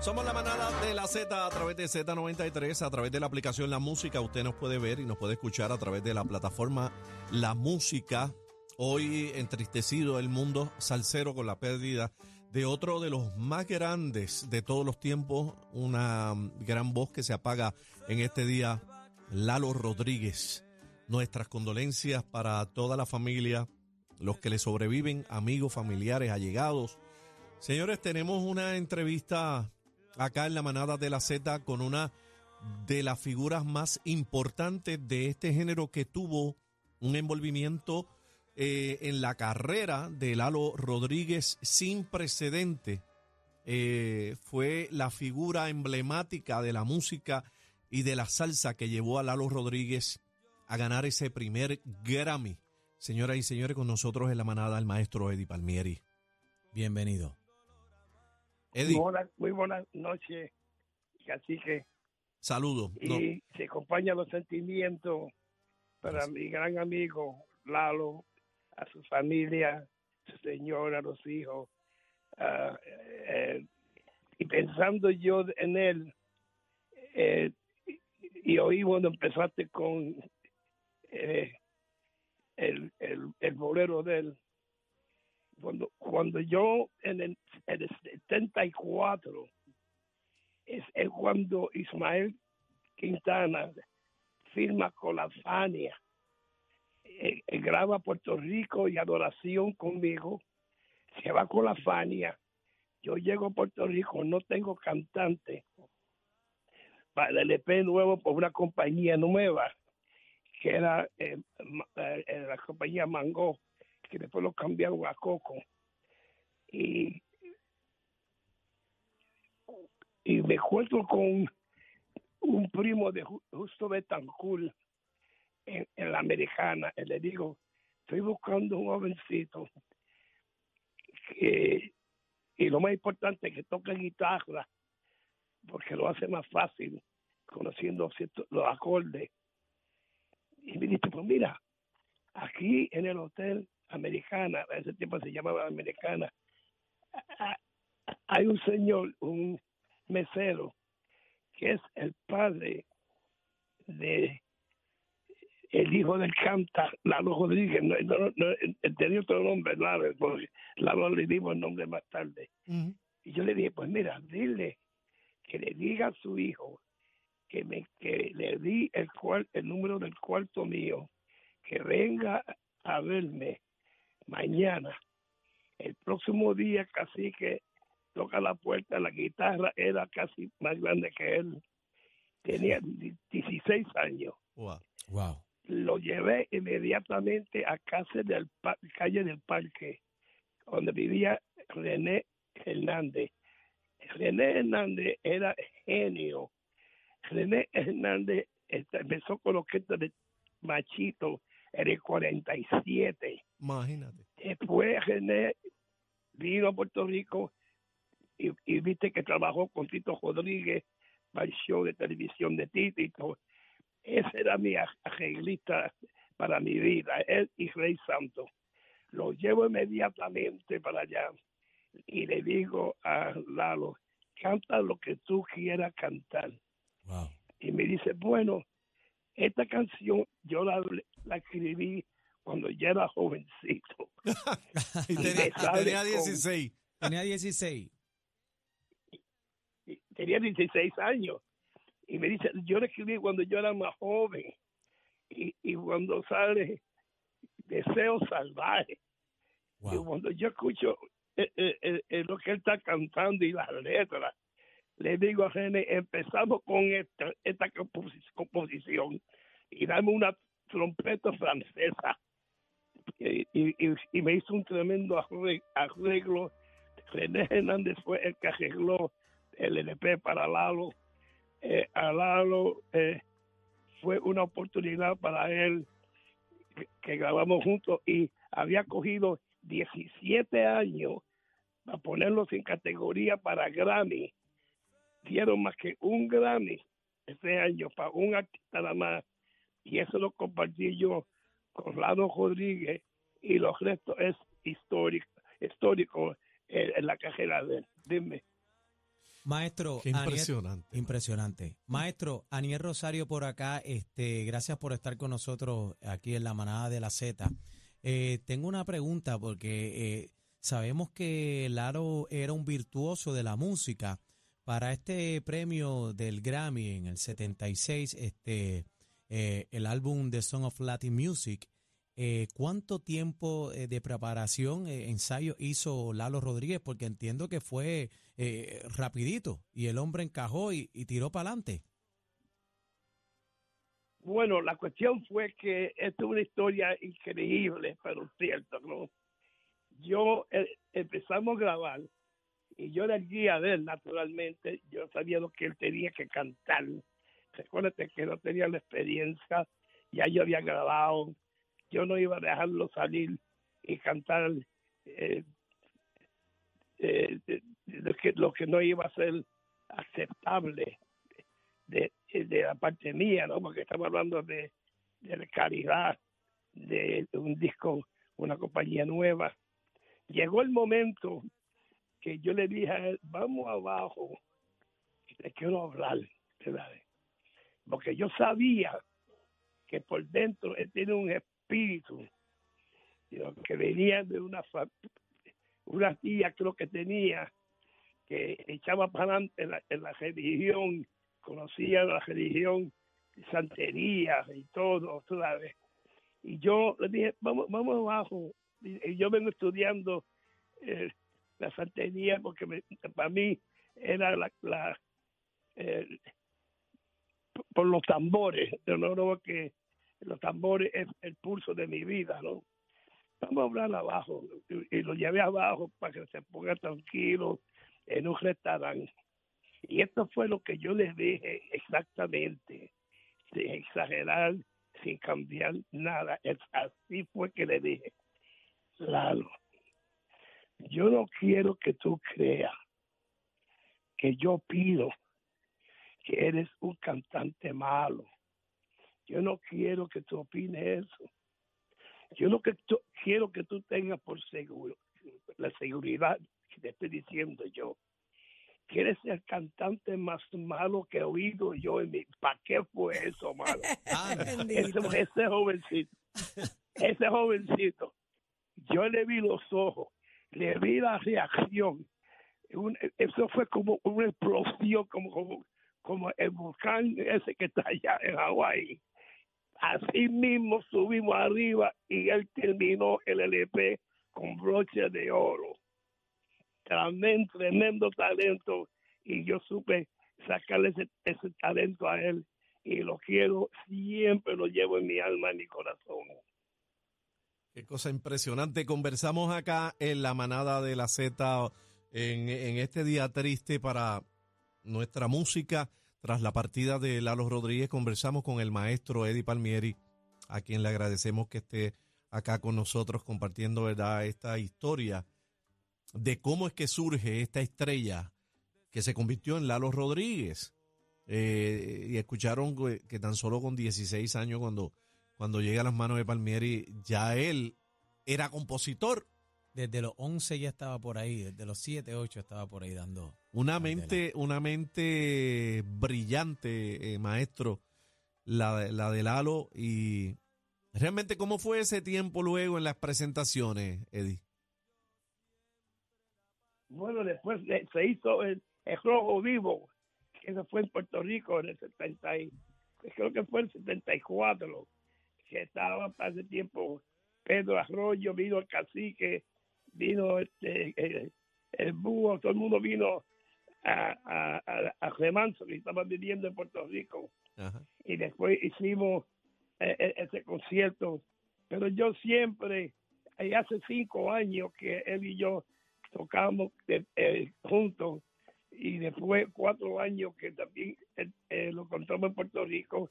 Somos la manada de la Z a través de Z93, a través de la aplicación La Música. Usted nos puede ver y nos puede escuchar a través de la plataforma La Música. Hoy entristecido el mundo salsero con la pérdida de otro de los más grandes de todos los tiempos, una gran voz que se apaga en este día, Lalo Rodríguez. Nuestras condolencias para toda la familia, los que le sobreviven, amigos, familiares, allegados. Señores, tenemos una entrevista acá en la manada de la Z con una de las figuras más importantes de este género que tuvo un envolvimiento eh, en la carrera de Lalo Rodríguez sin precedente. Eh, fue la figura emblemática de la música y de la salsa que llevó a Lalo Rodríguez a ganar ese primer Grammy. Señoras y señores, con nosotros en la manada el maestro Eddie Palmieri. Bienvenido. Eddie. muy buenas noches, así que. Saludos. Y se acompaña los sentimientos para mi gran amigo Lalo, a su familia, su señora, los hijos. Ah, eh, y pensando yo en él, eh, y oí cuando empezaste con eh, el, el, el bolero de él, cuando, cuando yo en el, en el 74 es, cuando Ismael Quintana firma con la Fania, eh, eh, graba Puerto Rico y Adoración conmigo, se va con la Fania, yo llego a Puerto Rico, no tengo cantante para el EP nuevo por una compañía nueva, que era eh, la compañía Mango que después lo cambiaron a Coco. Y, me encuentro con un primo de Justo Betancourt en, la americana. Y le digo, estoy buscando un jovencito que, y lo más importante, que toque guitarra, porque lo hace más fácil conociendo los acordes. Y me dice, pues mira, aquí en el hotel americana, en ese tiempo se llamaba americana, hay un señor, un mesero, que es el padre de el hijo del canta, Lalo Rodríguez, no, no, no, tenía otro nombre, Lalo, porque Lalo le dimos el nombre más tarde. Y yo le dije, pues mira, dile que le diga a su hijo que me que le di el cual, el número del cuarto mío, que venga a verme mañana. El próximo día casi que toca la puerta, la guitarra era casi más grande que él. Tenía 16 años. Wow. Lo llevé inmediatamente a casa del calle del Parque, donde vivía René Hernández. René Hernández era genio. René Hernández empezó con orquesta de Machito en el 47. Imagínate. Después René vino a Puerto Rico y, y, viste que trabajó con Tito Rodríguez para el show de televisión de Tito. Ese era mi arreglista para mi vida, él y Rey Santo. Lo llevo inmediatamente para allá y le digo a Lalo, canta lo que tú quieras cantar. Wow. Y me dice, bueno, esta canción yo la, la escribí cuando ya era jovencito. y tenía, tenía 16. Con, tenía 16. Tenía 16 años. Y me dice, yo la escribí cuando yo era más joven. Y, y cuando sale Deseo Salvaje. Wow. Y cuando yo escucho eh, eh, eh, lo que él está cantando y las letras, le digo a René, empezamos con esta, esta composición y dame una trompeta francesa. Y, me hizo un tremendo arreglo. René Hernández fue el que arregló el LP para Lalo. Eh, a Lalo eh, fue una oportunidad para él que, que, grabamos juntos y había cogido 17 años para ponerlos en categoría para Grammy. Dieron más que un Grammy ese año para un artista nada más y eso lo compartí yo con Lado Rodríguez y los restos es histórico, histórico en, en la carrera de él. Dime. Maestro, Qué impresionante. Aniel, impresionante. Maestro, Aniel Rosario por acá, este, gracias por estar con nosotros aquí en la manada de la Z. Eh, tengo una pregunta porque eh, sabemos que Laro era un virtuoso de la música. Para este premio del Grammy en el 76, este, eh, el álbum The Song of Latin Music, eh, ¿cuánto tiempo eh, de preparación, eh, ensayo hizo Lalo Rodríguez? Porque entiendo que fue eh, rapidito y el hombre encajó y, y tiró para adelante. Bueno, la cuestión fue que esto es una historia increíble, pero cierto, ¿no? Yo empezamos a grabar y yo era el guía de él, naturalmente. Yo sabía lo que él tenía que cantar. Recuérdate que no tenía la experiencia, ya yo había grabado. Yo no iba a dejarlo salir y cantar eh, eh, lo, que, lo que no iba a ser aceptable de, de la parte mía, ¿no? Porque estamos hablando de, de la calidad de un disco, una compañía nueva. Llegó el momento que yo le dije a él, vamos abajo, te quiero hablar. Porque yo sabía que por dentro él tiene un espíritu que venía de una, una tía, creo que tenía, que echaba para adelante en la, en la religión, conocía la religión, santería y todo, sabes. Y yo le dije, vamos, vamos abajo. Y, yo vengo estudiando eh, la santería porque me- para mí era la, la por los tambores, yo no creo que los tambores es el pulso de mi vida, ¿no? Vamos a hablar abajo y, lo llevé abajo para que se ponga tranquilo en un restaurante. Y esto fue lo que yo les dije exactamente, sin exagerar, sin cambiar nada. Así fue que le dije, Lalo, yo no quiero que tú creas que yo pido que eres un cantante malo. Yo no quiero que tú opines eso. Yo lo que tú- quiero que tú tengas por seguro, la seguridad que te estoy diciendo yo, que eres el cantante más malo que he oído yo en mi... ¿Para qué fue eso, malo? ese, ese jovencito, ese jovencito, yo le vi los ojos, le vi la reacción. Un- eso fue como una explosión, como, como, como el volcán ese que está allá en Hawái. Así mismo subimos arriba y él terminó el LP con broche de oro. Tremendo, tremendo talento y yo supe sacarle ese, ese talento a él y lo quiero, siempre lo llevo en mi alma, en mi corazón. Qué cosa impresionante. Conversamos acá en la manada de la Z en, en este día triste para nuestra música. Tras la partida de Lalo Rodríguez, conversamos con el maestro Eddie Palmieri, a quien le agradecemos que esté acá con nosotros compartiendo esta historia de cómo es que surge esta estrella que se convirtió en Lalo Rodríguez. Eh, y escucharon que, que tan solo con 16 años, cuando, cuando llega a las manos de Palmieri, ya él era compositor. Desde los 11 ya estaba por ahí, desde los 7, 8 estaba por ahí dando. Una mente, una mente brillante, eh, maestro, la, de- la de Lalo. Y realmente, ¿cómo fue ese tiempo luego en las presentaciones, Eddie? Bueno, después de- se hizo el, el Rojo Vivo, que eso fue en Puerto Rico en el 70, y- creo que fue el 74, que estaba para ese tiempo Pedro Arroyo, vino el cacique, vino este, el, el búho, todo el mundo vino a, a, a, a Remanso, que estaba viviendo en Puerto Rico Ajá. y después hicimos eh, eh, ese concierto. Pero yo siempre, eh, hace cinco años que él y yo tocamos eh, eh, juntos y después cuatro años que también eh, eh, lo contamos en Puerto Rico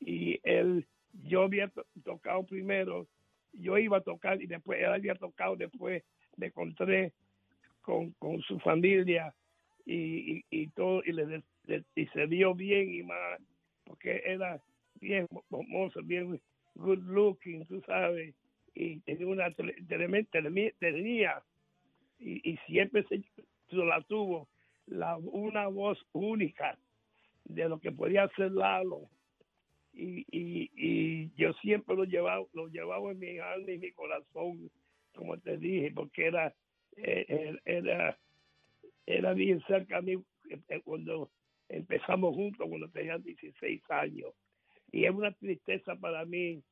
y él, yo había to- tocado primero, yo iba a tocar y después él había tocado después, me encontré con, con su familia y, y, todo y, le, y se dio bien y más porque era bien famoso, bien good looking, tú sabes, y tenía una tenía y, y siempre se, se la tuvo. la, una voz única de lo que podía hacer Lalo. Y, y, y yo siempre lo llevaba, lo llevaba en mi alma y mi corazón, como te dije, porque era, eh, era, era bien cerca a mí eh, cuando empezamos juntos, cuando tenía 16 años. Y es una tristeza para mí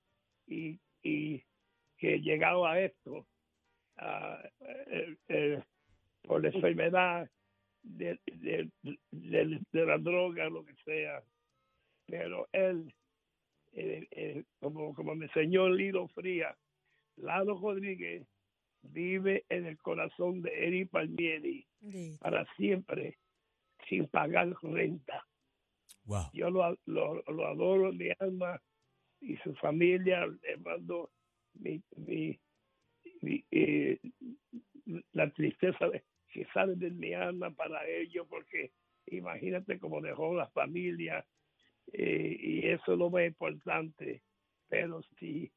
y, y que llegado a esto, eh, eh, por la enfermedad de, la droga, lo que sea. Pero él, eh, eh, como, como me enseñó Lilo Fría, Lalo Rodríguez vive en el corazón de Eri Palmieri Sí. para siempre, sin pagar renta. Wow. Yo lo, lo, lo adoro mi alma y su familia. Le mando mi, mi, mi, eh, la tristeza de- que sale de mi alma para ellos, porque imagínate cómo dejó la familia eh, y eso es lo más importante. Pero si,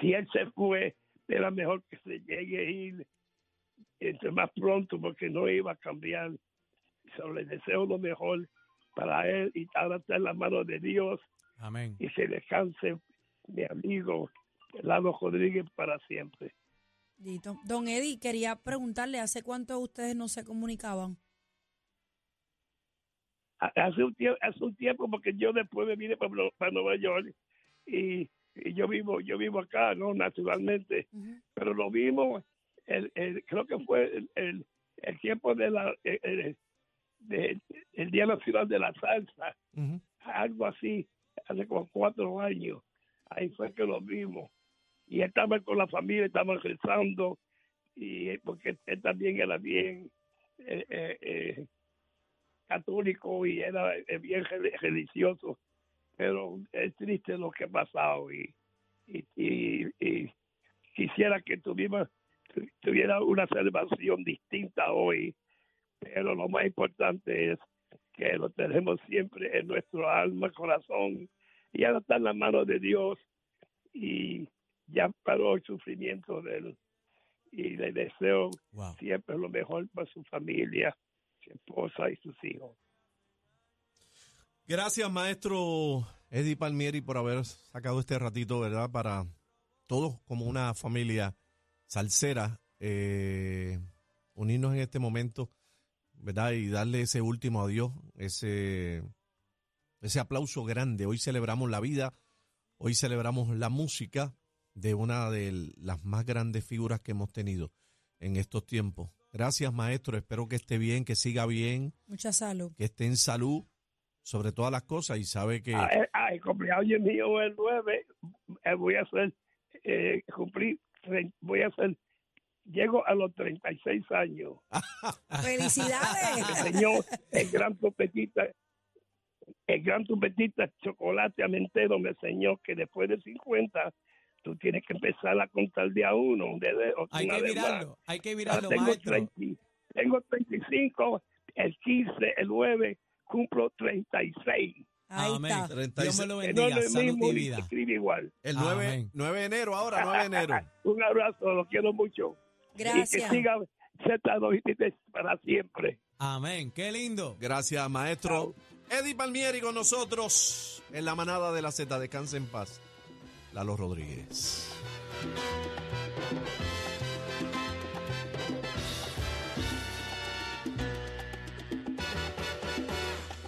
si él se fue, era mejor que se llegue a ir entre más pronto, porque no iba a cambiar. Solo le deseo lo mejor para él y ahora está en las manos de Dios Amén. y se descanse mi amigo Lalo Rodríguez para siempre. Dito. Don Eddie, quería preguntarle, ¿hace cuánto ustedes no se comunicaban? Ha- Hace un tiempo, hace un tiempo porque yo después me vine para, para Nueva York y, y yo vivo yo vivo acá, no naturalmente, pero lo vimos, el, el- creo que fue el, el, el tiempo de la el, el- de- el Día Nacional de la Salsa, algo así, hace como cuatro años. Ahí fue que lo vimos. Y él estaba con la familia, estaban rezando, y eh, porque él también era bien eh, eh, eh, católico y era eh, bien rel- religioso. Pero es triste lo que ha pasado y, y, y- y quisiera que tuviera, tu- tuviera una celebración distinta hoy, pero lo más importante es que lo tenemos siempre en nuestro alma, corazón, y ahora está en la mano de Dios y ya paró el sufrimiento de él. Y le deseo Wow. siempre lo mejor para su familia, su esposa y sus hijos. Gracias, maestro Eddie Palmieri, por haber sacado este ratito, ¿verdad? Para todos como una familia salsera, eh, unirnos en este momento, ¿verdad? Y darle ese último adiós, ese, ese aplauso grande. Hoy celebramos la vida, hoy celebramos la música de una de las más grandes figuras que hemos tenido en estos tiempos. Gracias, maestro. Espero que esté bien, que siga bien, Mucha salud. que esté en salud sobre todas las cosas y sabe que... Ah, eh, ah, el cumpleaños mío es el 9, eh, voy a hacer, eh, cumplir, voy a hacer, llego a los 36 años. ¡Felicidades! señor, el gran trompetista, el gran trompetista Chocolate Amentero me enseñó que después de 50 tú tienes que empezar a contar de a uno, de, de- Hay que vez más. hay que Ahora virarlo, tengo, maestro. 30 tengo 35, el 15, el 9, cumplo 36. Ahí Amén. está. 36. Dios me lo Que no bendiga, es lo mismo y vida. escribe igual. El 9, Amén. 9 de enero, ahora 9 de enero. Un abrazo, lo quiero mucho. Y que Gracias. siga Z2 para siempre. Amén. Qué lindo. Gracias, maestro. Eddie Palmieri con nosotros en la manada de la Z. Descanse en paz. Lalo Rodríguez.